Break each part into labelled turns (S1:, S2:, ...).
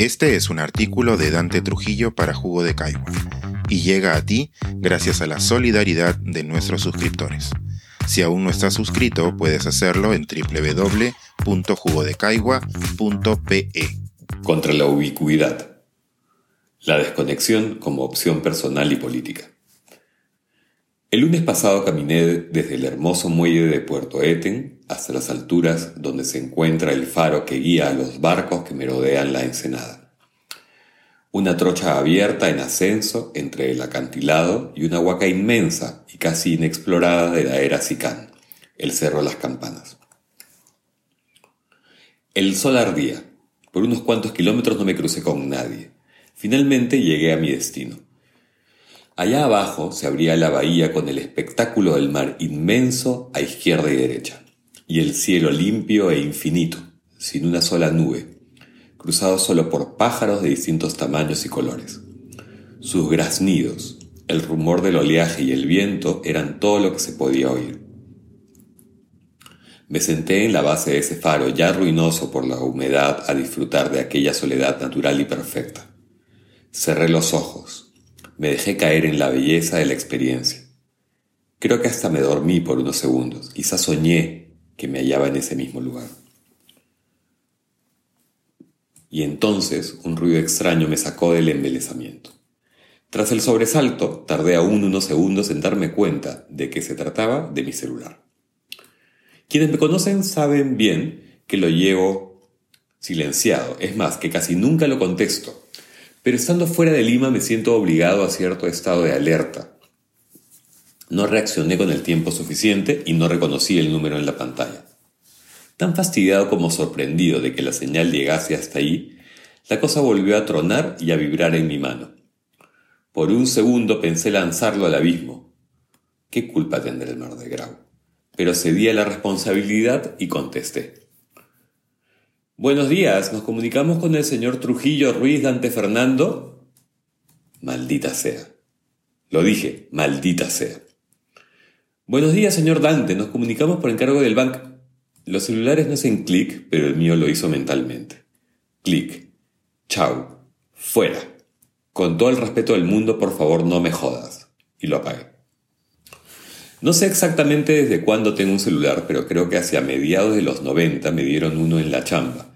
S1: Este es un artículo de Dante Trujillo para Jugo de Caigua y llega a ti gracias a la solidaridad de nuestros suscriptores. Si aún no estás suscrito, puedes hacerlo en www.jugodecaigua.pe.
S2: Contra la ubicuidad. La desconexión como opción personal y política. El lunes pasado caminé desde el hermoso muelle de Puerto Eten hasta las alturas donde se encuentra el faro que guía a los barcos que merodean la ensenada. Una trocha abierta en ascenso entre el acantilado y una huaca inmensa y casi inexplorada de la era Sicán, el Cerro Las Campanas. El sol ardía. Por unos cuantos kilómetros no me crucé con nadie. Finalmente llegué a mi destino Allá abajo se abría la bahía con el espectáculo del mar inmenso a izquierda y derecha, y el cielo limpio e infinito, sin una sola nube, cruzado solo por pájaros de distintos tamaños y colores. Sus graznidos, el rumor del oleaje y el viento eran todo lo que se podía oír. Me senté en la base de ese faro ya ruinoso por la humedad a disfrutar de aquella soledad natural y perfecta. Cerré los ojos me dejé caer en la belleza de la experiencia. Creo que hasta me dormí por unos segundos, quizás soñé que me hallaba en ese mismo lugar. Y entonces un ruido extraño me sacó del embelezamiento. Tras el sobresalto, tardé aún unos segundos en darme cuenta de que se trataba de mi celular. Quienes me conocen saben bien que lo llevo silenciado, es más, que casi nunca lo contesto, pero estando fuera de Lima me siento obligado a cierto estado de alerta. No reaccioné con el tiempo suficiente y no reconocí el número en la pantalla. Tan fastidiado como sorprendido de que la señal llegase hasta ahí, la cosa volvió a tronar y a vibrar en mi mano. Por un segundo pensé lanzarlo al abismo. ¿Qué culpa tendrá el mar de Grau? Pero cedí a la responsabilidad y contesté. Buenos días, nos comunicamos con el señor Trujillo Ruiz Dante Fernando. Maldita sea. Lo dije, maldita sea. Buenos días, señor Dante, nos comunicamos por encargo del banco. Los celulares no hacen clic, pero el mío lo hizo mentalmente. Clic. Chau. Fuera. Con todo el respeto del mundo, por favor, no me jodas. Y lo apagué. No sé exactamente desde cuándo tengo un celular, pero creo que hacia mediados de los 90 me dieron uno en la chamba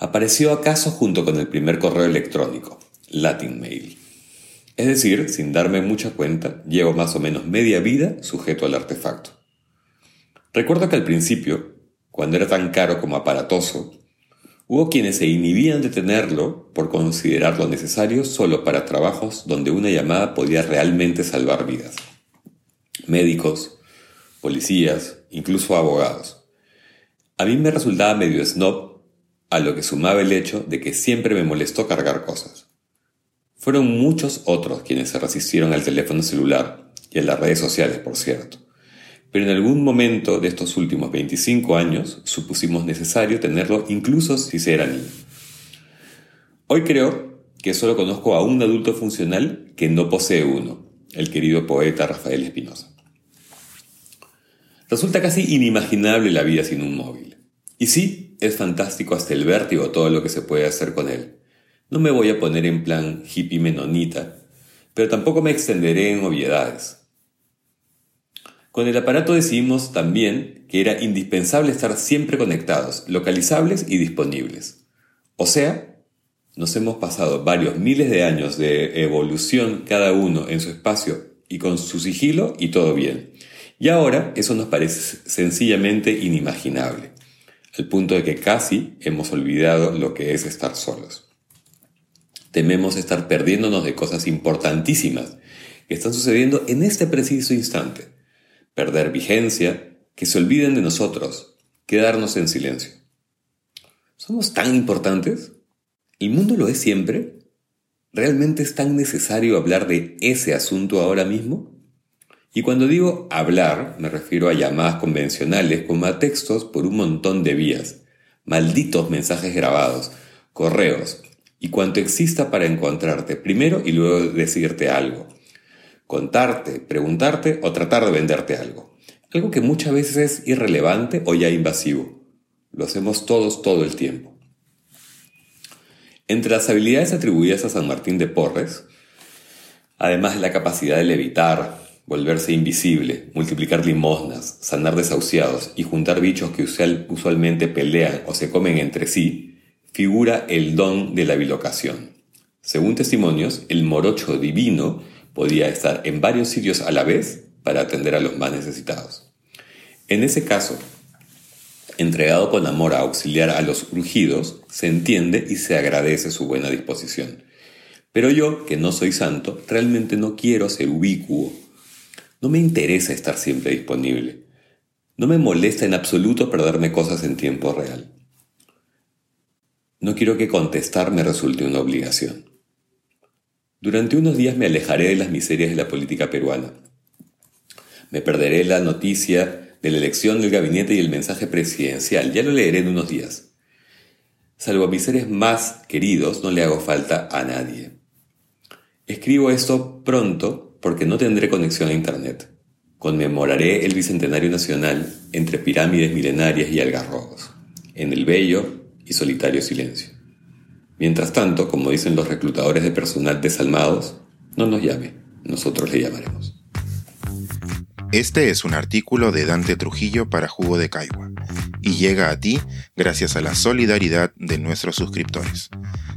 S2: apareció acaso junto con el primer correo electrónico, Latin Mail. Es decir, sin darme mucha cuenta, llevo más o menos media vida sujeto al artefacto. Recuerdo que al principio, cuando era tan caro como aparatoso, hubo quienes se inhibían de tenerlo por considerarlo necesario solo para trabajos donde una llamada podía realmente salvar vidas. Médicos, policías, incluso abogados. A mí me resultaba medio snob a lo que sumaba el hecho de que siempre me molestó cargar cosas. Fueron muchos otros quienes se resistieron al teléfono celular y a las redes sociales, por cierto. Pero en algún momento de estos últimos 25 años supusimos necesario tenerlo incluso si se era niño. Hoy creo que solo conozco a un adulto funcional que no posee uno, el querido poeta Rafael Espinosa. Resulta casi inimaginable la vida sin un móvil. Y sí, es fantástico hasta el vértigo todo lo que se puede hacer con él. No me voy a poner en plan hippie menonita, pero tampoco me extenderé en obviedades. Con el aparato decidimos también que era indispensable estar siempre conectados, localizables y disponibles. O sea, nos hemos pasado varios miles de años de evolución cada uno en su espacio y con su sigilo y todo bien. Y ahora eso nos parece sencillamente inimaginable al punto de que casi hemos olvidado lo que es estar solos. Tememos estar perdiéndonos de cosas importantísimas que están sucediendo en este preciso instante. Perder vigencia, que se olviden de nosotros, quedarnos en silencio. ¿Somos tan importantes? ¿El mundo lo es siempre? ¿Realmente es tan necesario hablar de ese asunto ahora mismo? Y cuando digo hablar, me refiero a llamadas convencionales como a textos por un montón de vías, malditos mensajes grabados, correos y cuanto exista para encontrarte primero y luego decirte algo, contarte, preguntarte o tratar de venderte algo. Algo que muchas veces es irrelevante o ya invasivo. Lo hacemos todos todo el tiempo. Entre las habilidades atribuidas a San Martín de Porres, además de la capacidad de levitar, volverse invisible, multiplicar limosnas, sanar desahuciados y juntar bichos que usualmente pelean o se comen entre sí, figura el don de la bilocación. Según testimonios, el morocho divino podía estar en varios sitios a la vez para atender a los más necesitados. En ese caso, entregado con amor a auxiliar a los urgidos, se entiende y se agradece su buena disposición. Pero yo, que no soy santo, realmente no quiero ser ubicuo. No me interesa estar siempre disponible. No me molesta en absoluto perderme cosas en tiempo real. No quiero que contestar me resulte una obligación. Durante unos días me alejaré de las miserias de la política peruana. Me perderé la noticia de la elección del gabinete y el mensaje presidencial. Ya lo leeré en unos días. Salvo a mis seres más queridos, no le hago falta a nadie. Escribo esto pronto porque no tendré conexión a Internet. Conmemoraré el Bicentenario Nacional entre pirámides milenarias y algarrobos, en el bello y solitario silencio. Mientras tanto, como dicen los reclutadores de personal desalmados, no nos llame, nosotros le llamaremos.
S1: Este es un artículo de Dante Trujillo para Jugo de Caigua y llega a ti gracias a la solidaridad de nuestros suscriptores.